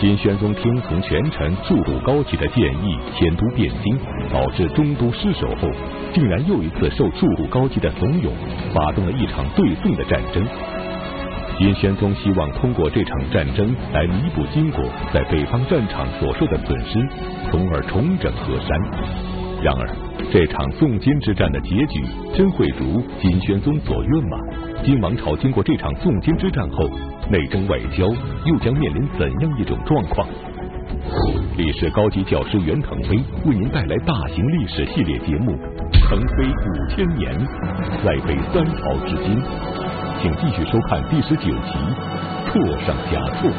金宣宗听从权臣速度高齐的建议，迁都汴京，导致中都失守后，竟然又一次受速度高齐的怂恿，发动了一场对宋的战争。金宣宗希望通过这场战争来弥补金国在北方战场所受的损失，从而重整河山。然而，这场宋金之战的结局真会如金宣宗所愿吗？金王朝经过这场宋金之战后，内政外交又将面临怎样一种状况？历史高级教师袁腾飞为您带来大型历史系列节目《腾飞五千年》，再飞三朝至今。请继续收看第十九集《错上加错》。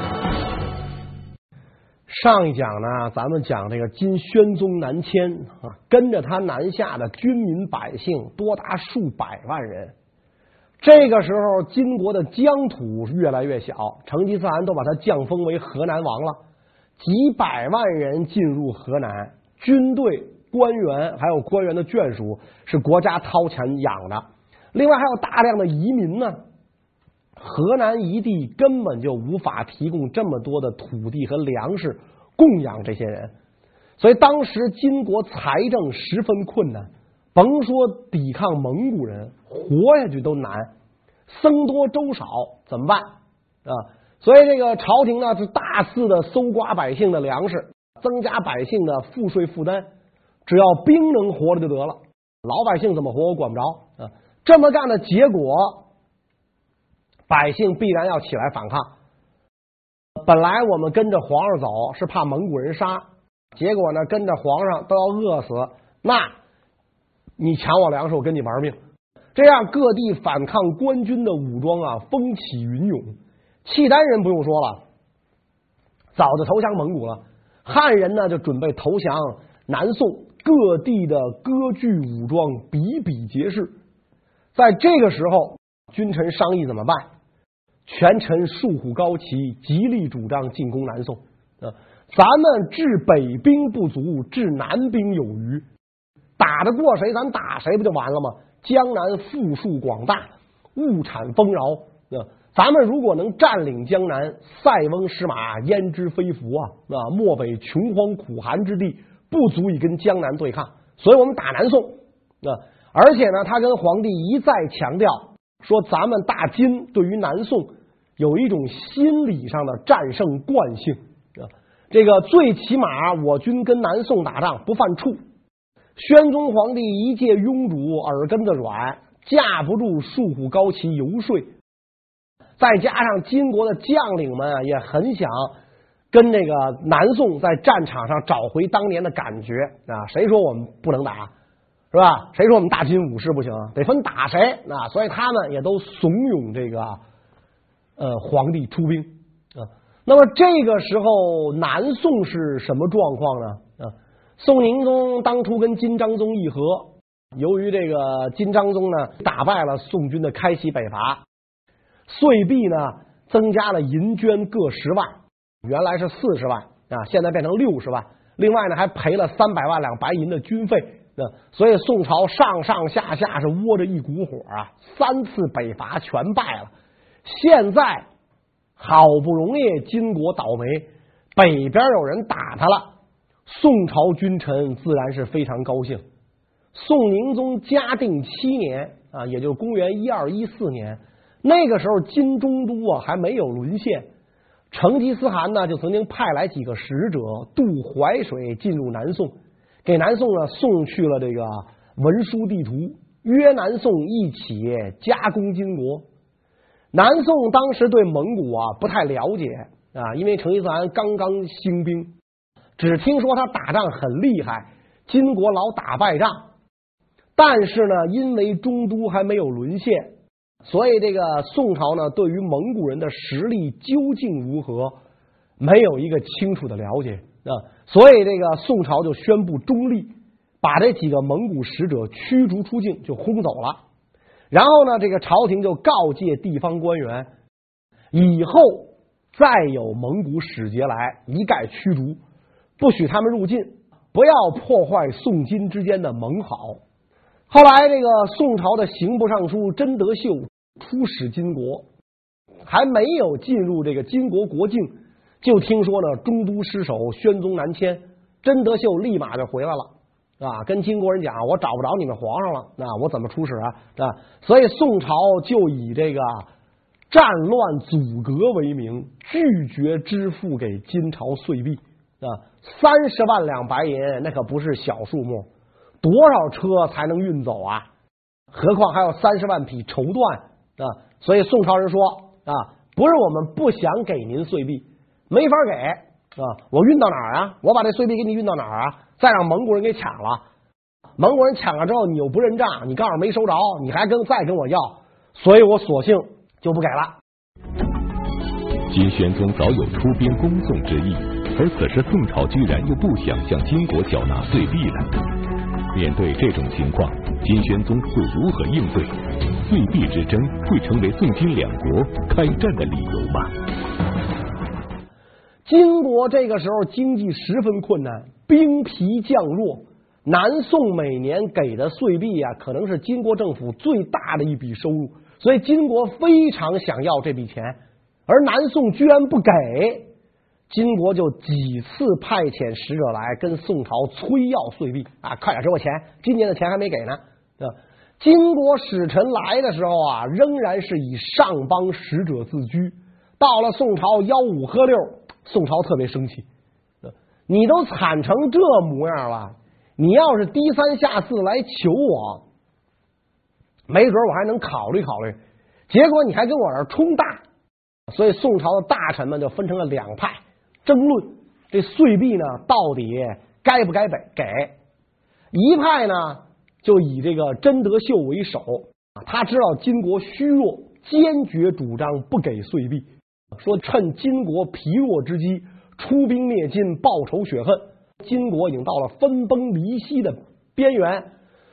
上一讲呢，咱们讲这个金宣宗南迁啊，跟着他南下的军民百姓多达数百万人。这个时候，金国的疆土越来越小，成吉思汗都把他降封为河南王了。几百万人进入河南，军队、官员还有官员的眷属是国家掏钱养的，另外还有大量的移民呢。河南一地根本就无法提供这么多的土地和粮食供养这些人，所以当时金国财政十分困难，甭说抵抗蒙古人，活下去都难。僧多粥少怎么办啊？所以这个朝廷呢是大肆的搜刮百姓的粮食，增加百姓的赋税负担，只要兵能活着就得了，老百姓怎么活我管不着啊。这么干的结果。百姓必然要起来反抗。本来我们跟着皇上走是怕蒙古人杀，结果呢跟着皇上都要饿死，那你抢我粮食，我跟你玩命。这样各地反抗官军的武装啊风起云涌。契丹人不用说了，早就投降蒙古了。汉人呢就准备投降南宋，各地的割据武装比比皆是。在这个时候，君臣商议怎么办？权臣宿虎高齐极力主张进攻南宋啊！咱们治北兵不足，治南兵有余，打得过谁咱打谁不就完了吗？江南富庶广大，物产丰饶啊！咱们如果能占领江南，塞翁失马焉知非福啊！啊，漠北穷荒苦寒之地不足以跟江南对抗，所以我们打南宋啊！而且呢，他跟皇帝一再强调说，咱们大金对于南宋。有一种心理上的战胜惯性啊，这个最起码我军跟南宋打仗不犯怵。宣宗皇帝一介庸主，耳根子软，架不住束虎高齐游说，再加上金国的将领们啊，也很想跟这个南宋在战场上找回当年的感觉啊。谁说我们不能打，是吧？谁说我们大金武士不行？得分打谁啊？所以他们也都怂恿这个。呃，皇帝出兵啊，那么这个时候南宋是什么状况呢？啊，宋宁宗当初跟金章宗议和，由于这个金章宗呢打败了宋军的开西北伐，岁币呢增加了银绢各十万，原来是四十万啊，现在变成六十万，另外呢还赔了三百万两白银的军费啊，所以宋朝上上下下是窝着一股火啊，三次北伐全败了。现在好不容易金国倒霉，北边有人打他了，宋朝君臣自然是非常高兴。宋宁宗嘉定七年啊，也就是公元一二一四年，那个时候金中都啊还没有沦陷，成吉思汗呢就曾经派来几个使者渡淮水进入南宋，给南宋呢送去了这个文书地图，约南宋一起加攻金国。南宋当时对蒙古啊不太了解啊，因为成吉思汗刚刚兴兵，只听说他打仗很厉害，金国老打败仗。但是呢，因为中都还没有沦陷，所以这个宋朝呢对于蒙古人的实力究竟如何，没有一个清楚的了解啊。所以这个宋朝就宣布中立，把这几个蒙古使者驱逐出境，就轰走了。然后呢，这个朝廷就告诫地方官员，以后再有蒙古使节来，一概驱逐，不许他们入境，不要破坏宋金之间的盟好。后来，这个宋朝的刑部尚书真德秀出使金国，还没有进入这个金国国境，就听说呢，中都失守，宣宗南迁，真德秀立马就回来了啊，跟金国人讲，我找不着你们皇上了，那我怎么出使啊？啊，所以宋朝就以这个战乱阻隔为名，拒绝支付给金朝岁币啊，三十万两白银，那可不是小数目，多少车才能运走啊？何况还有三十万匹绸缎啊！所以宋朝人说啊，不是我们不想给您岁币。没法给啊！我运到哪儿啊？我把这碎币给你运到哪儿啊？再让蒙古人给抢了，蒙古人抢了之后，你又不认账，你告诉没收着，你还跟再跟我要，所以我索性就不给了。金宣宗早有出兵攻宋之意，而此时宋朝居然又不想向金国缴纳岁币了。面对这种情况，金宣宗会如何应对？岁币之争会成为宋金两国开战的理由吗？金国这个时候经济十分困难，兵疲将弱。南宋每年给的岁币啊，可能是金国政府最大的一笔收入，所以金国非常想要这笔钱，而南宋居然不给，金国就几次派遣使者来跟宋朝催要岁币啊，快点给我钱，今年的钱还没给呢。金国使臣来的时候啊，仍然是以上邦使者自居，到了宋朝吆五喝六。宋朝特别生气，你都惨成这模样了，你要是低三下四来求我，没准我还能考虑考虑。结果你还跟我这儿冲大，所以宋朝的大臣们就分成了两派争论：这岁币呢，到底该不该给？给一派呢，就以这个真德秀为首，他知道金国虚弱，坚决主张不给岁币。说趁金国疲弱之机出兵灭金，报仇雪恨。金国已经到了分崩离析的边缘，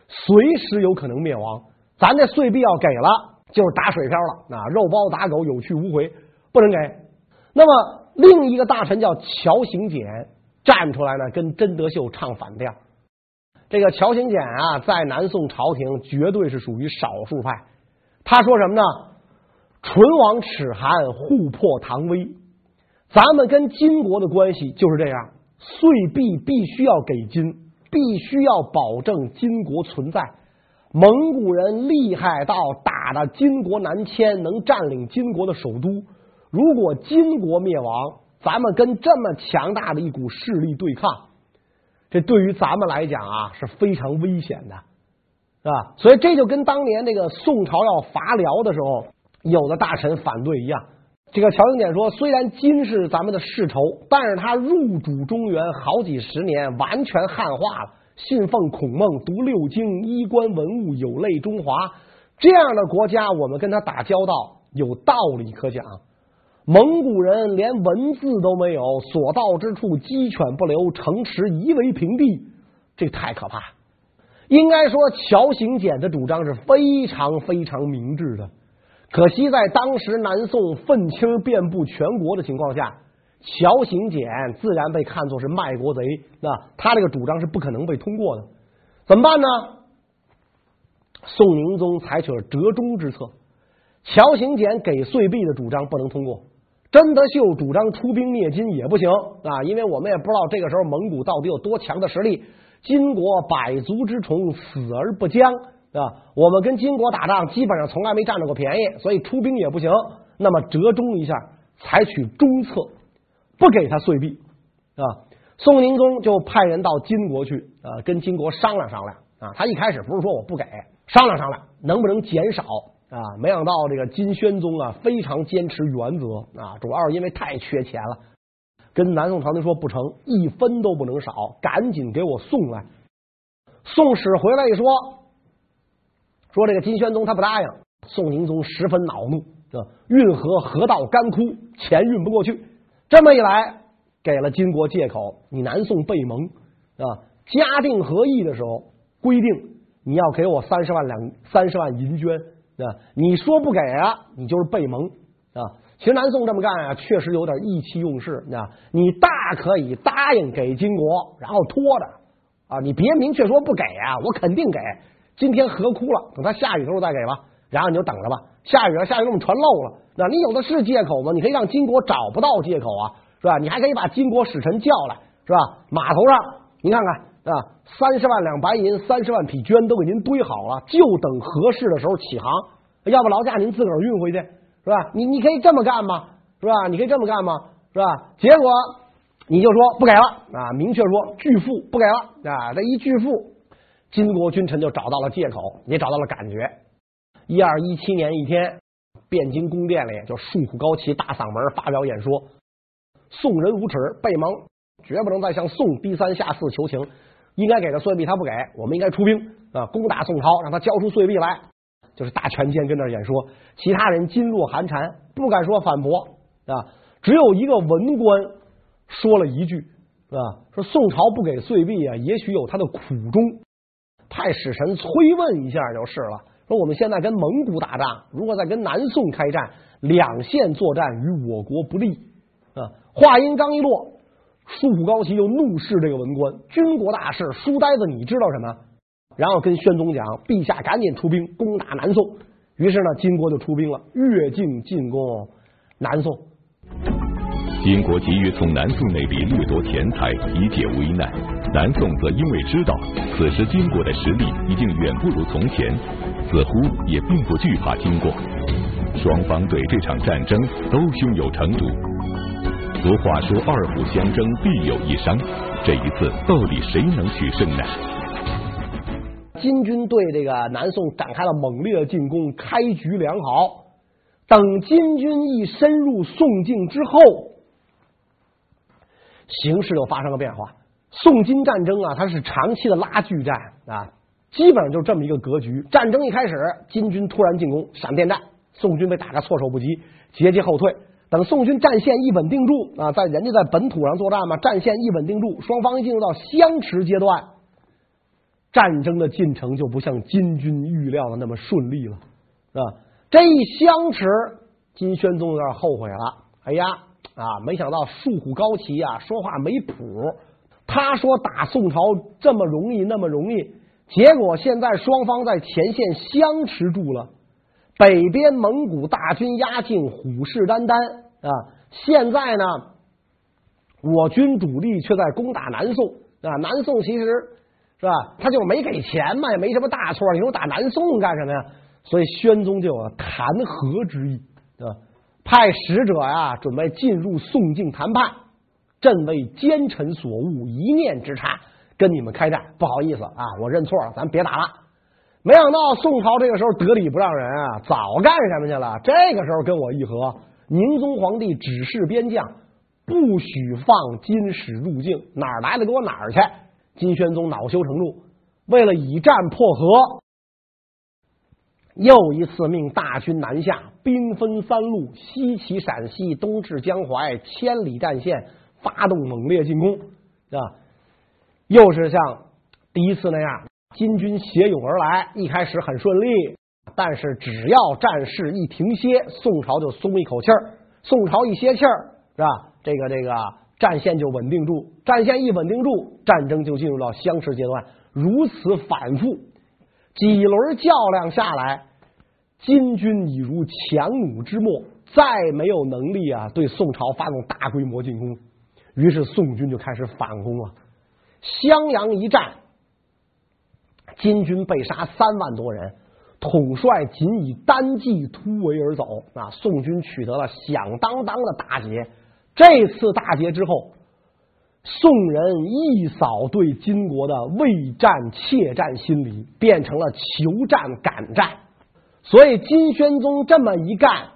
随时有可能灭亡。咱这岁币要给了，就是打水漂了。那肉包打狗，有去无回，不能给。那么另一个大臣叫乔行俭站出来呢，跟真德秀唱反调。这个乔行俭啊，在南宋朝廷绝对是属于少数派。他说什么呢？唇亡齿寒，互破唐威。咱们跟金国的关系就是这样，岁币必须要给金，必须要保证金国存在。蒙古人厉害到打的金国南迁，能占领金国的首都。如果金国灭亡，咱们跟这么强大的一股势力对抗，这对于咱们来讲啊是非常危险的，是吧？所以这就跟当年那个宋朝要伐辽的时候。有的大臣反对一样，这个乔行俭说：“虽然金是咱们的世仇，但是他入主中原好几十年，完全汉化了，信奉孔孟，读六经，衣冠文物有类中华。这样的国家，我们跟他打交道有道理可讲。蒙古人连文字都没有，所到之处鸡犬不留，城池夷为平地，这太可怕。应该说，乔行俭的主张是非常非常明智的。”可惜在当时南宋愤青遍布全国的情况下，乔行俭自然被看作是卖国贼，那他这个主张是不可能被通过的。怎么办呢？宋宁宗采取了折中之策，乔行俭给岁币的主张不能通过，真德秀主张出兵灭金也不行啊，因为我们也不知道这个时候蒙古到底有多强的实力，金国百足之虫，死而不僵。啊，我们跟金国打仗基本上从来没占着过便宜，所以出兵也不行。那么折中一下，采取中策，不给他岁币啊。宋宁宗就派人到金国去啊，跟金国商量商量啊。他一开始不是说我不给，商量商量能不能减少啊。没想到这个金宣宗啊非常坚持原则啊，主要是因为太缺钱了，跟南宋朝廷说不成，一分都不能少，赶紧给我送来。宋使回来一说。说这个金宣宗他不答应，宋宁宗十分恼怒，运河河道干枯，钱运不过去。这么一来，给了金国借口，你南宋背盟啊，嘉定和议的时候规定你要给我三十万两三十万银绢啊，你说不给啊，你就是背盟啊。其实南宋这么干啊，确实有点意气用事啊。你大可以答应给金国，然后拖着啊，你别明确说不给啊，我肯定给。今天河枯了，等它下雨的时候再给吧。然后你就等着吧。下雨了，下雨我们船漏了，那你有的是借口吗？你可以让金国找不到借口啊。是吧？你还可以把金国使臣叫来，是吧？码头上您看看啊，三十万两白银，三十万匹绢都给您堆好了，就等合适的时候起航。要不劳驾您自个儿运回去，是吧？你你可以这么干吗？是吧？你可以这么干吗？是吧？结果你就说不给了啊，明确说拒付不给了啊。这一拒付，金国君臣就找到了借口，也找到了感觉。一二一七年一天，汴京宫殿里就竖虎高旗大嗓门发表演说：“宋人无耻，背盟，绝不能再向宋低三下四求情。应该给的岁币他不给，我们应该出兵啊，攻打宋朝，让他交出岁币来。”就是大权监跟那演说，其他人噤若寒蝉，不敢说反驳。啊，只有一个文官说了一句，啊，说宋朝不给岁币啊，也许有他的苦衷，派使臣催问一下就是了。说我们现在跟蒙古打仗，如果再跟南宋开战，两线作战与我国不利。啊，话音刚一落，数虎高齐就怒视这个文官，军国大事，书呆子你知道什么？然后跟宣宗讲，陛下赶紧出兵攻打南宋。于是呢，金国就出兵了，越境进攻南宋。金国急于从南宋那里掠夺钱财以解危难，南宋则因为知道此时金国的实力已经远不如从前，似乎也并不惧怕金国。双方对这场战争都胸有成竹。俗话说二虎相争必有一伤，这一次到底谁能取胜呢？金军对这个南宋展开了猛烈的进攻，开局良好。等金军一深入宋境之后。形势又发生了变化。宋金战争啊，它是长期的拉锯战啊，基本上就这么一个格局。战争一开始，金军突然进攻，闪电战，宋军被打个措手不及，节节后退。等宋军战线一稳定住啊，在人家在本土上作战嘛，战线一稳定住，双方一进入到相持阶段，战争的进程就不像金军预料的那么顺利了啊。这一相持，金宣宗有点后悔了。哎呀！啊，没想到数虎高齐啊，说话没谱。他说打宋朝这么容易，那么容易，结果现在双方在前线相持住了，北边蒙古大军压境，虎视眈眈啊。现在呢，我军主力却在攻打南宋啊。南宋其实是吧，他就没给钱嘛，也没什么大错。你说打南宋干什么呀？所以宣宗就有了谈和之意啊。派使者呀，准备进入宋境谈判。朕为奸臣所误，一念之差，跟你们开战。不好意思啊，我认错了，咱别打了。没想到宋朝这个时候得理不让人啊，早干什么去了？这个时候跟我议和，宁宗皇帝指示边将，不许放金使入境，哪儿来的给我哪儿去。金宣宗恼羞成怒，为了以战破和。又一次命大军南下，兵分三路：西起陕西，东至江淮，千里战线，发动猛烈进攻。啊，又是像第一次那样，金军携勇而来，一开始很顺利，但是只要战事一停歇，宋朝就松一口气儿。宋朝一歇气儿，是吧？这个这个战线就稳定住，战线一稳定住，战争就进入到相持阶段。如此反复，几轮较量下来。金军已如强弩之末，再没有能力啊对宋朝发动大规模进攻，于是宋军就开始反攻了。襄阳一战，金军被杀三万多人，统帅仅以单骑突围而走啊！宋军取得了响当当的大捷。这次大捷之后，宋人一扫对金国的畏战怯战心理，变成了求战敢战。所以金宣宗这么一干，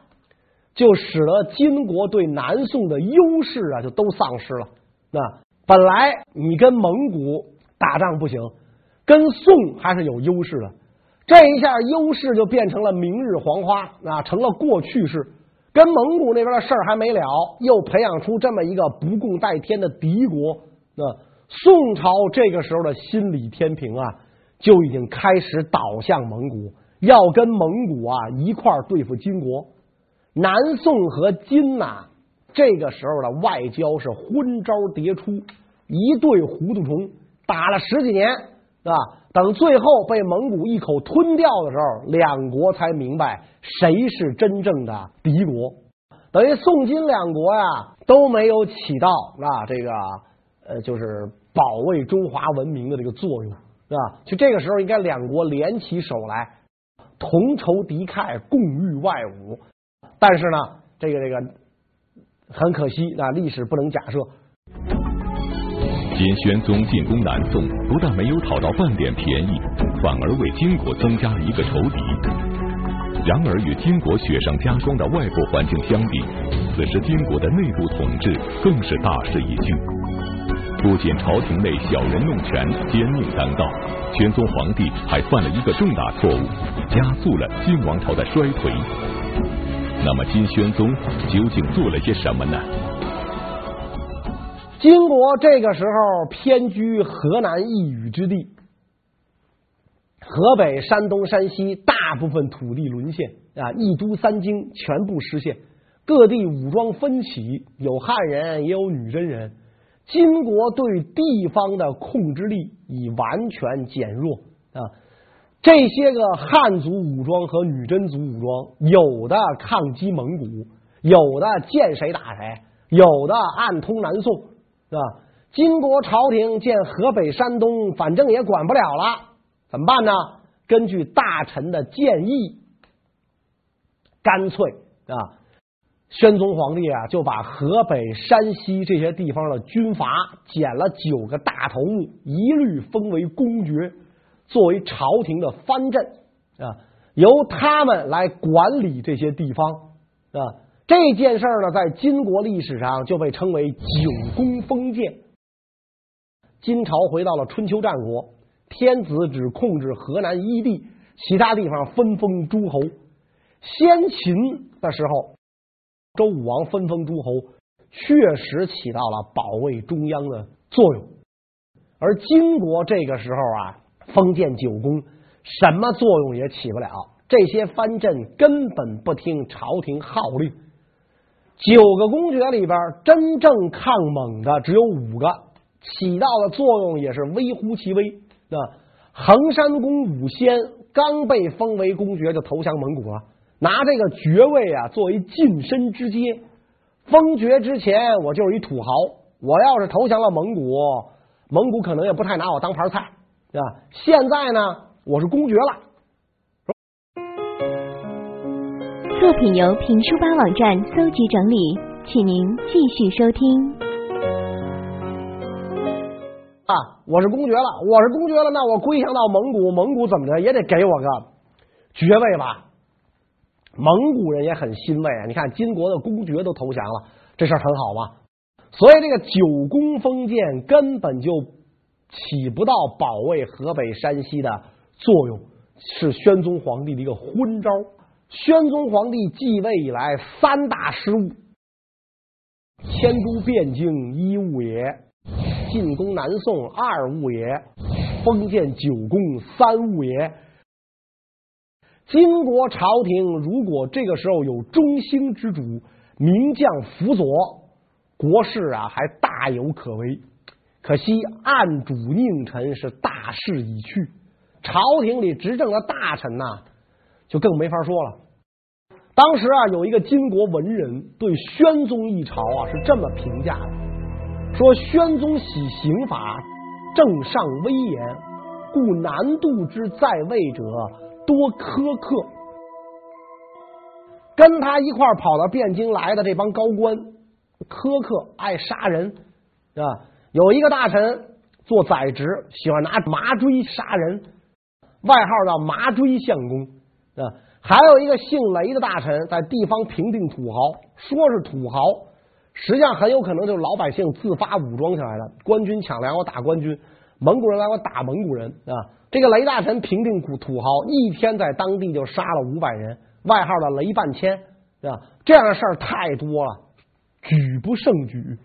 就使得金国对南宋的优势啊，就都丧失了。那本来你跟蒙古打仗不行，跟宋还是有优势的。这一下优势就变成了明日黄花啊，成了过去式。跟蒙古那边的事儿还没了，又培养出这么一个不共戴天的敌国。那宋朝这个时候的心理天平啊，就已经开始倒向蒙古。要跟蒙古啊一块儿对付金国，南宋和金呐、这个时候的外交是昏招迭出，一对糊涂虫，打了十几年，是吧？等最后被蒙古一口吞掉的时候，两国才明白谁是真正的敌国。等于宋金两国呀都没有起到啊这个呃就是保卫中华文明的这个作用，是吧？就这个时候，应该两国联起手来，同仇敌忾，共御外侮。但是呢，这个这个很可惜啊，历史不能假设。金宣宗进攻南宋，不但没有讨到半点便宜，反而为金国增加了一个仇敌。然而，与金国雪上加霜的外部环境相比，此时金国的内部统治更是大势已去。不仅朝廷内小人弄权、奸佞当道，宣宗皇帝还犯了一个重大错误，加速了金王朝的衰退。那么，金宣宗究竟做了些什么呢？金国这个时候偏居河南一隅之地。河北、山东、山西大部分土地沦陷啊，一都三京全部失陷，各地武装纷起，有汉人也有女真人。金国对地方的控制力已完全减弱啊。这些个汉族武装和女真族武装，有的抗击蒙古，有的见谁打谁，有的暗通南宋，是吧？金国朝廷见河北、山东，反正也管不了了。怎么办呢？根据大臣的建议，干脆啊，宣宗皇帝啊就把河北、山西这些地方的军阀拣了九个大头目，一律封为公爵，作为朝廷的藩镇啊，由他们来管理这些地方啊。这件事儿呢，在金国历史上就被称为九公封建。金朝回到了春秋战国。天子只控制河南一地，其他地方分封诸侯。先秦的时候，周武王分封诸侯，确实起到了保卫中央的作用。而金国这个时候啊，封建九公，什么作用也起不了。这些藩镇根本不听朝廷号令。九个公爵里边，真正抗蒙的只有五个，起到的作用也是微乎其微。啊，衡山公武仙刚被封为公爵，就投降蒙古了，拿这个爵位啊作为晋升之阶。封爵之前，我就是一土豪，我要是投降了蒙古，蒙古可能也不太拿我当盘菜，啊。现在呢，我是公爵了。作品由评书吧网站搜集整理，请您继续收听。啊，我是公爵了，我是公爵了，那我归降到蒙古，蒙古怎么着也得给我个爵位吧？蒙古人也很欣慰啊，你看金国的公爵都投降了，这事儿很好吧？所以这个九宫封建根本就起不到保卫河北、山西的作用，是宣宗皇帝的一个昏招。宣宗皇帝继位以来三大失误：迁都汴京一误也。进攻南宋二误也，封建九公三误也。金国朝廷如果这个时候有中兴之主，名将辅佐，国事啊还大有可为。可惜暗主佞臣是大势已去，朝廷里执政的大臣呐、就更没法说了。当时啊，有一个金国文人对宣宗一朝啊是这么评价的。说宣宗喜刑法，政尚威严，故南渡之在位者多苛刻。跟他一块跑到汴京来的这帮高官，苛刻，爱杀人啊！有一个大臣做宰执，喜欢拿麻锥杀人，外号叫麻锥相公啊。还有一个姓雷的大臣，在地方平定土豪，说是土豪。实际上很有可能就是老百姓自发武装起来的，官军抢粮我打官军，蒙古人来我打蒙古人啊！这个雷大臣平定土土豪，一天在当地就杀了五百人，外号的雷半千啊！这样的事儿太多了，举不胜举。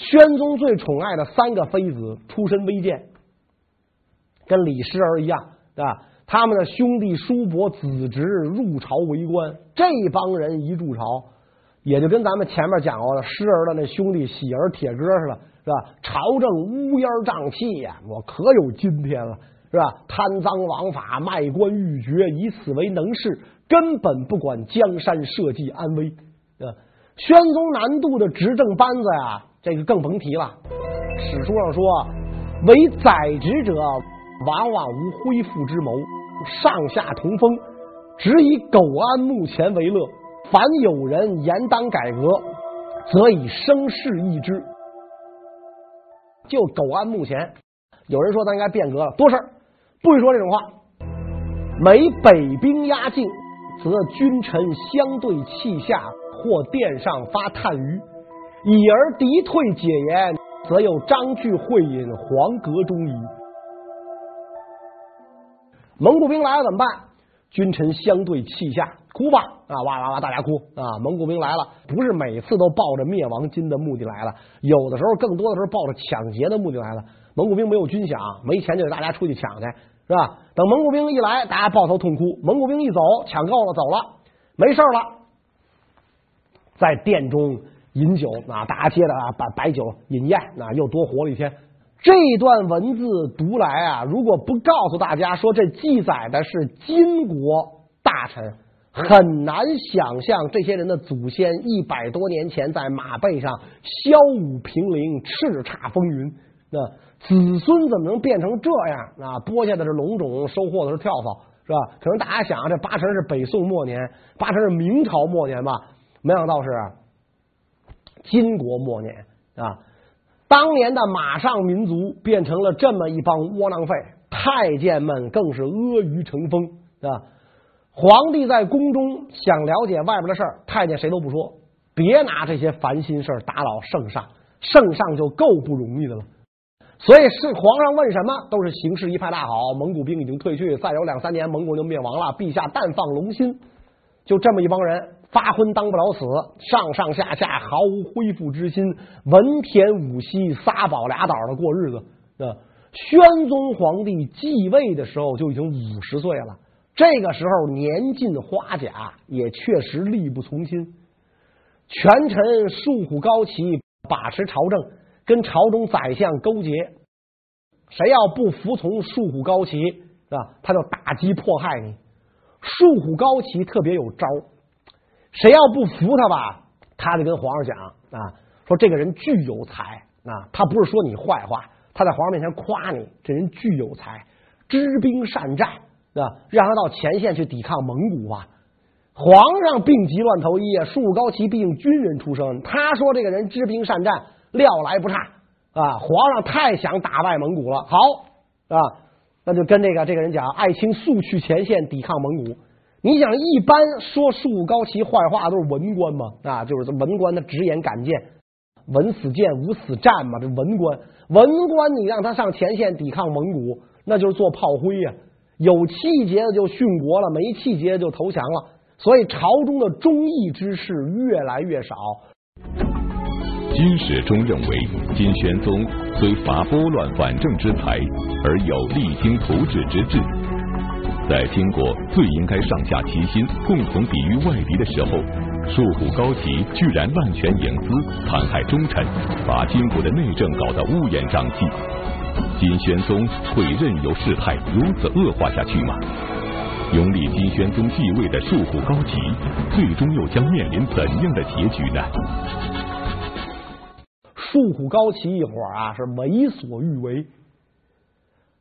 宣宗最宠爱的三个妃子出身微贱，跟李师儿一样，对吧？他们的兄弟叔伯子侄入朝为官，这帮人一入朝。也就跟咱们前面讲过的师儿的那兄弟喜儿铁哥似的，是吧？朝政乌烟瘴气呀，我可有今天了，是吧？贪赃枉法，卖官鬻爵，以此为能事，根本不管江山社稷安危，宣宗南渡的执政班子呀，这个更甭提了。史书上说，为宰执者往往无恢复之谋，上下同风，只以苟安目前为乐。凡有人言当改革，则以声势议之。就苟安目前，有人说咱应该变革了，多事儿，不许说这种话。每北兵压境，则君臣相对泣下，或殿上发叹盂；已而敌退解言，则有张句会饮黄阁中矣。蒙古兵来了怎么办？君臣相对泣下，哭吧啊！哇哇哇，大家哭啊！蒙古兵来了，不是每次都抱着灭亡金的目的来了，有的时候更多的时候抱着抢劫的目的来了。蒙古兵没有军饷，没钱就给大家出去抢去，是吧？等蒙古兵一来，大家抱头痛哭；蒙古兵一走，抢够了，走了，没事了。在殿中饮酒啊，大家接着啊，把白酒饮宴啊，又多活了一天。这段文字读来啊，如果不告诉大家说这记载的是金国大臣，很难想象这些人的祖先一百多年前在马背上骁舞平陵、叱咤风云。那子孙怎么能变成这样啊？播下的是龙种，收获的是跳蚤，是吧？可能大家想，这八成是北宋末年，八成是明朝末年吧。没想到是金国末年啊！当年的马上民族变成了这么一帮窝囊废，太监们更是阿谀成风啊！皇帝在宫中想了解外边的事儿，太监谁都不说，别拿这些烦心事儿打扰圣上，圣上就够不容易的了。所以是皇上问什么，都是形势一派大好，蒙古兵已经退去，再有两三年蒙古就灭亡了，陛下但放龙心。就这么一帮人。发昏当不了死，上上下下毫无恢复之心，文田武息，仨宝俩倒的过日子。啊，宣宗皇帝继位的时候就已经五十岁了，这个时候年近花甲，也确实力不从心。权臣树虎高齐把持朝政，跟朝中宰相勾结，谁要不服从树虎高齐，啊，他就打击迫害你。树虎高齐特别有招。谁要不服他吧，他就跟皇上讲啊，说这个人具有才啊，他不是说你坏话，他在皇上面前夸你，这人具有才，知兵善战啊，让他到前线去抵抗蒙古吧。皇上病急乱投医啊，树高齐毕竟军人出身，他说这个人知兵善战，料来不差啊。皇上太想打败蒙古了，好啊，那就跟这个这个人讲，爱卿速去前线抵抗蒙古。你想，一般说树高齐坏话都是文官嘛？啊，就是文官他直言敢谏，文死谏，武死战嘛。这文官，文官你让他上前线抵抗蒙古，那就是做炮灰呀、有气节的就殉国了，没气节的就投降了。所以朝中的忠义之士越来越少。金史中认为，金玄宗虽伐拨乱反正之才，而有励精图治之志。在金国最应该上下齐心，共同抵御外敌的时候，树虎高齐居然滥权营私，残害忠臣，把金国的内政搞得乌烟瘴气。金宣宗会任由事态如此恶化下去吗？拥立金宣宗继位的树虎高齐，最终又将面临怎样的结局呢？树虎高齐一伙啊，是为所欲为，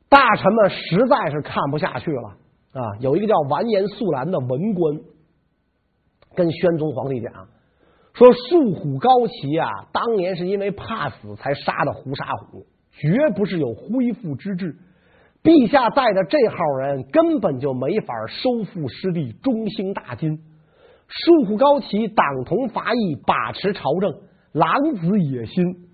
大臣们实在是看不下去了。啊，有一个叫完颜肃兰的文官，跟宣宗皇帝讲说：“树虎高齐啊，当年是因为怕死才杀的胡沙虎，绝不是有恢复之志。陛下带的这号人根本就没法收复失地，中兴大金。树虎高齐党同伐异，把持朝政，狼子野心，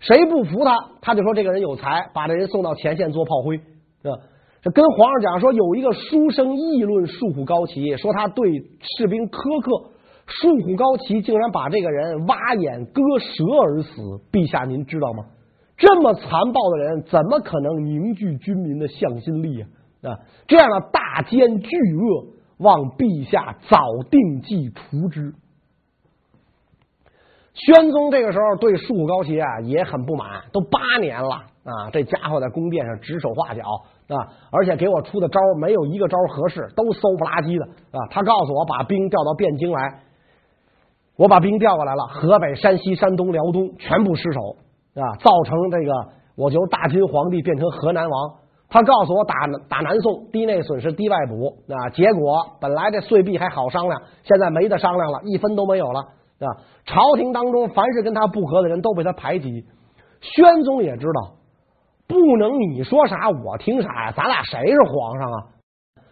谁不服他，他就说这个人有才，把这人送到前线做炮灰，啊。”这跟皇上讲说，有一个书生议论树虎高齐，说他对士兵苛刻。树虎高齐竟然把这个人挖眼割舌而死。陛下，您知道吗？这么残暴的人，怎么可能凝聚军民的向心力啊？啊，这样的大奸巨恶，望陛下早定计除之。宣宗这个时候对树虎高齐啊也很不满，都八年了啊，这家伙在宫殿上指手画脚。啊！而且给我出的招没有一个招合适，都馊不拉几的啊！他告诉我把兵调到汴京来，我把兵调过来了，河北、山西、山东、辽东全部失守啊，造成这个我就大金皇帝变成河南王。他告诉我打打南宋，低内损失低外补啊，结果本来这岁币还好商量，现在没得商量了，一分都没有了啊！朝廷当中凡是跟他不和的人都被他排挤。宣宗也知道，不能你说啥我听啥呀，咱俩谁是皇上啊？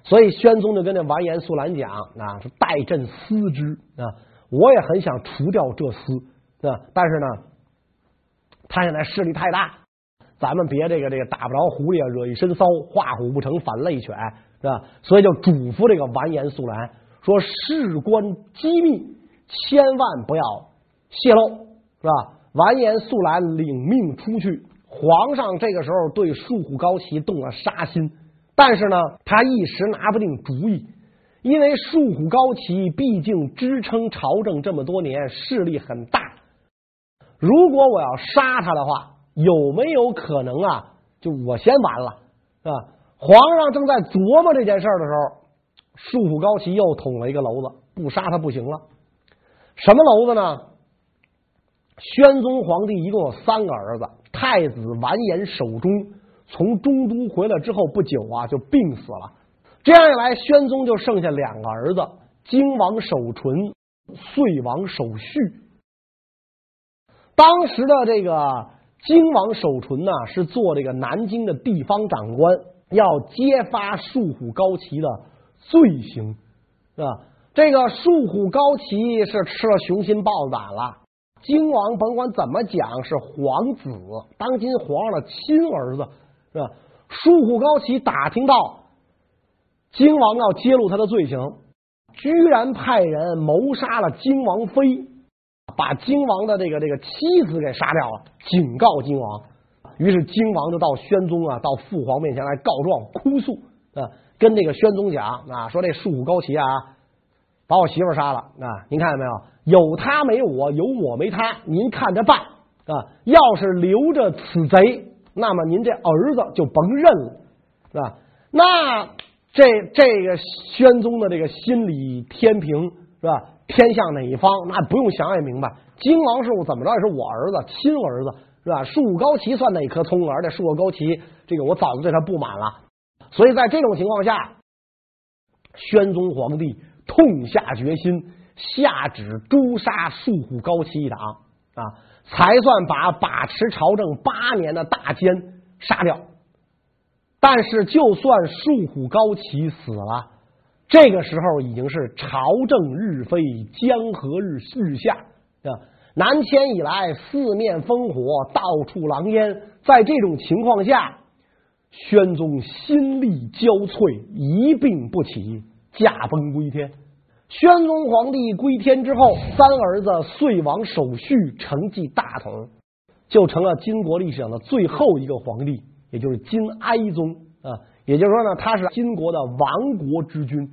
所以宣宗就跟这完颜肃兰讲啊，是待朕思之啊，我也很想除掉这司啊，但是呢，他现在势力太大。咱们别这个这个打不着狐狸啊，惹一身骚，画虎不成反类犬，是吧？所以就嘱咐这个完颜肃兰说：事关机密，千万不要泄露，是吧？完颜肃兰领命出去。皇上这个时候对术虎高齐动了杀心，但是呢，他一时拿不定主意，因为术虎高齐毕竟支撑朝政这么多年，势力很大。如果我要杀他的话，有没有可能啊？就我先完了，是吧？皇上正在琢磨这件事儿的时候，术虎高齐又捅了一个篓子，不杀他不行了。什么篓子呢？宣宗皇帝一共有三个儿子，太子完颜守忠从中都回来之后不久啊，就病死了。这样一来，宣宗就剩下两个儿子：京王守纯、遂王守绪。当时的这个。京王守纯呢，是做这个南京的地方长官，要揭发术虎高齐的罪行，是吧？这个术虎高齐是吃了雄心豹子胆了。荆王甭管怎么讲是皇子，当今皇上的亲儿子，是吧？术虎高齐打听到荆王要揭露他的罪行，居然派人谋杀了荆王妃。把荆王的这个这个妻子给杀掉了，警告荆王。于是荆王就到宣宗啊，到父皇面前来告状哭诉啊，跟这个宣宗讲啊，说这术虎高齐啊，把我媳妇杀了啊，您看见没有？有他没我，有我没他，您看着办啊。要是留着此贼，那么您这儿子就甭认了，是吧？那这这个宣宗的这个心理天平是吧？偏向哪一方？那不用想也明白。金王是怎么着也是我儿子，亲儿子是吧？树高齐算哪棵葱？而且树高齐这个我早就对他不满了。所以在这种情况下，宣宗皇帝痛下决心，下旨诛杀术虎高齐一党啊，才算把把持朝政八年的大奸杀掉。但是，就算术虎高齐死了。这个时候已经是朝政日非，江河日日下啊！南迁以来，四面烽火，到处狼烟。在这种情况下，宣宗心力交瘁，一病不起，驾崩归天。宣宗皇帝归天之后，三儿子遂王守绪承继大统，就成了金国历史上的最后一个皇帝，也就是金哀宗啊。也就是说呢，他是金国的亡国之君。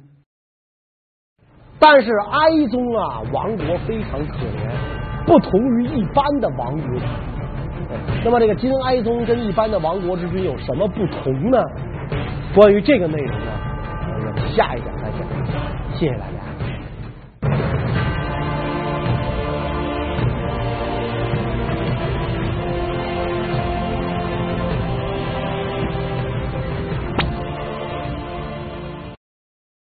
但是哀宗啊，亡国非常可怜，不同于一般的亡国。那么这个金哀宗跟一般的亡国之君有什么不同呢？关于这个内容呢，我们下一讲再讲。谢谢大家。